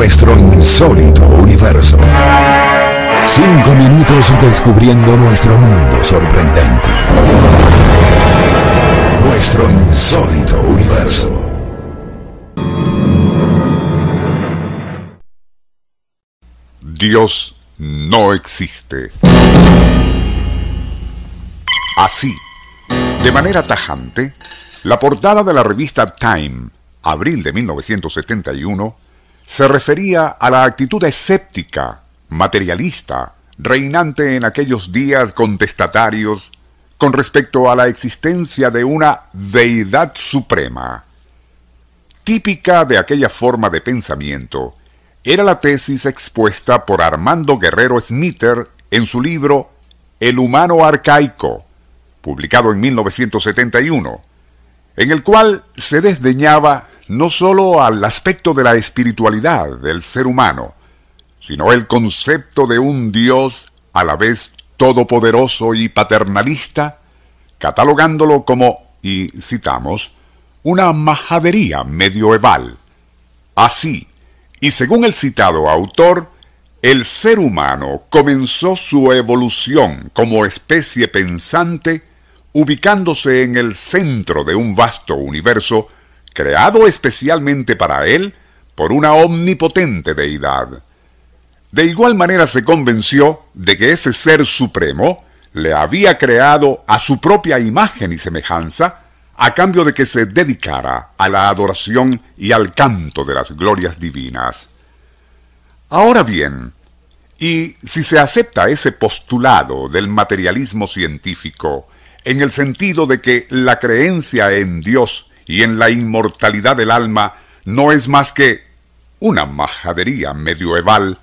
Nuestro insólito universo. Cinco minutos descubriendo nuestro mundo sorprendente. Nuestro insólito universo. Dios no existe. Así, de manera tajante, la portada de la revista Time, abril de 1971, se refería a la actitud escéptica, materialista, reinante en aquellos días contestatarios con respecto a la existencia de una deidad suprema. Típica de aquella forma de pensamiento era la tesis expuesta por Armando Guerrero Smither en su libro El humano arcaico, publicado en 1971, en el cual se desdeñaba no sólo al aspecto de la espiritualidad del ser humano, sino el concepto de un Dios a la vez todopoderoso y paternalista, catalogándolo como, y citamos, una majadería medioeval. Así, y según el citado autor, el ser humano comenzó su evolución como especie pensante ubicándose en el centro de un vasto universo creado especialmente para él por una omnipotente deidad. De igual manera se convenció de que ese ser supremo le había creado a su propia imagen y semejanza, a cambio de que se dedicara a la adoración y al canto de las glorias divinas. Ahora bien, y si se acepta ese postulado del materialismo científico, en el sentido de que la creencia en Dios y en la inmortalidad del alma no es más que una majadería medioeval,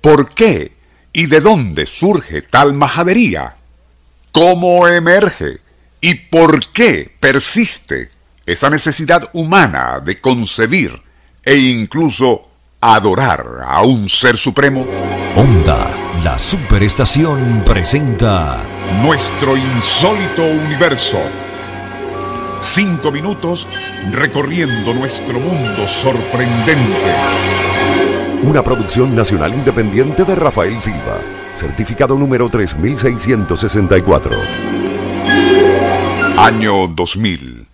¿por qué y de dónde surge tal majadería? ¿Cómo emerge y por qué persiste esa necesidad humana de concebir e incluso adorar a un ser supremo? Onda, la superestación presenta Nuestro insólito universo. Cinco minutos recorriendo nuestro mundo sorprendente. una producción nacional independiente de Rafael Silva, certificado número 3664. Año 2000.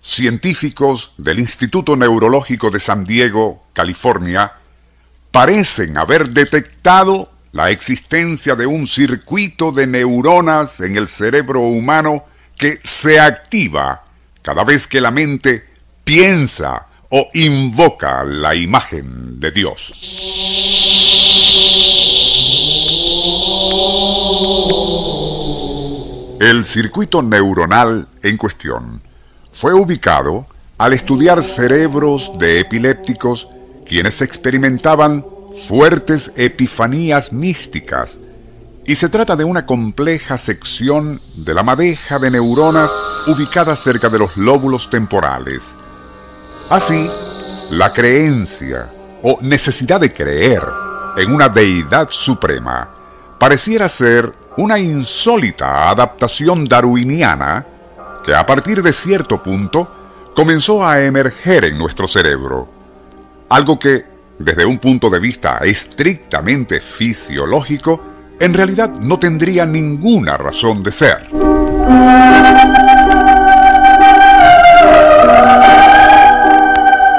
Científicos del Instituto Neurológico de San Diego, California, parecen haber detectado la existencia de un circuito de neuronas en el cerebro humano que se activa cada vez que la mente piensa o invoca la imagen de Dios. El circuito neuronal en cuestión fue ubicado al estudiar cerebros de epilépticos quienes experimentaban fuertes epifanías místicas y se trata de una compleja sección de la madeja de neuronas ubicada cerca de los lóbulos temporales. Así, la creencia o necesidad de creer en una deidad suprema pareciera ser una insólita adaptación darwiniana que a partir de cierto punto comenzó a emerger en nuestro cerebro. Algo que, desde un punto de vista estrictamente fisiológico, en realidad no tendría ninguna razón de ser.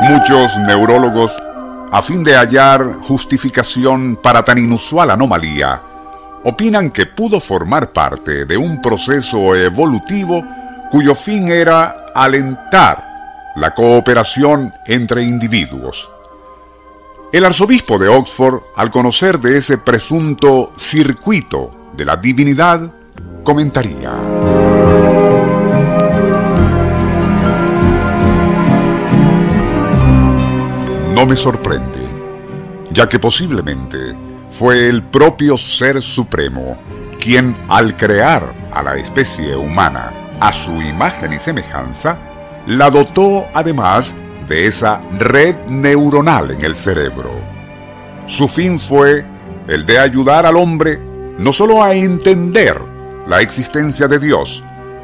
Muchos neurólogos, a fin de hallar justificación para tan inusual anomalía, opinan que pudo formar parte de un proceso evolutivo cuyo fin era alentar la cooperación entre individuos. El arzobispo de Oxford, al conocer de ese presunto circuito de la divinidad, comentaría. No me sorprende, ya que posiblemente fue el propio Ser Supremo quien al crear a la especie humana a su imagen y semejanza, la dotó además de esa red neuronal en el cerebro. Su fin fue el de ayudar al hombre no solo a entender la existencia de Dios,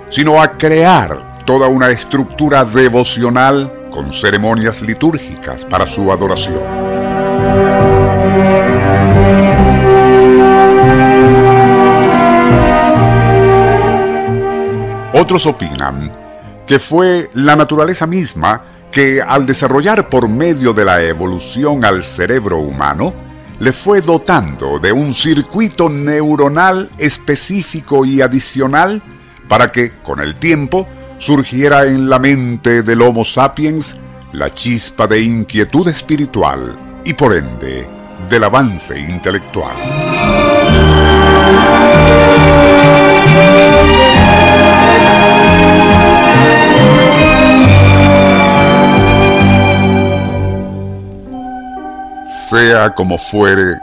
sino a crear toda una estructura devocional con ceremonias litúrgicas para su adoración. Otros opinan que fue la naturaleza misma que al desarrollar por medio de la evolución al cerebro humano, le fue dotando de un circuito neuronal específico y adicional para que, con el tiempo, surgiera en la mente del Homo sapiens la chispa de inquietud espiritual y por ende del avance intelectual. Sea como fuere,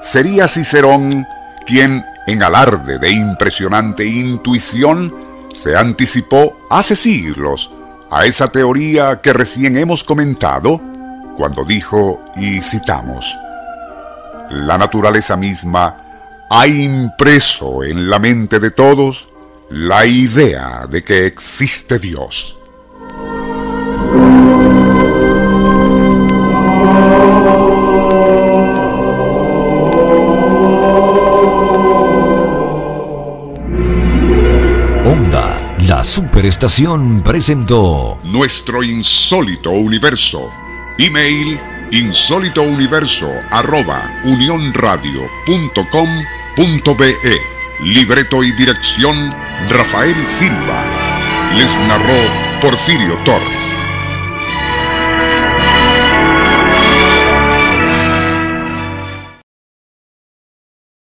sería Cicerón quien, en alarde de impresionante intuición, se anticipó hace siglos a esa teoría que recién hemos comentado cuando dijo, y citamos, la naturaleza misma ha impreso en la mente de todos la idea de que existe Dios. La Superestación presentó Nuestro Insólito Universo. Email insólitouniverso arroba unionradio.com.be Libreto y dirección Rafael Silva. Les narró Porfirio Torres.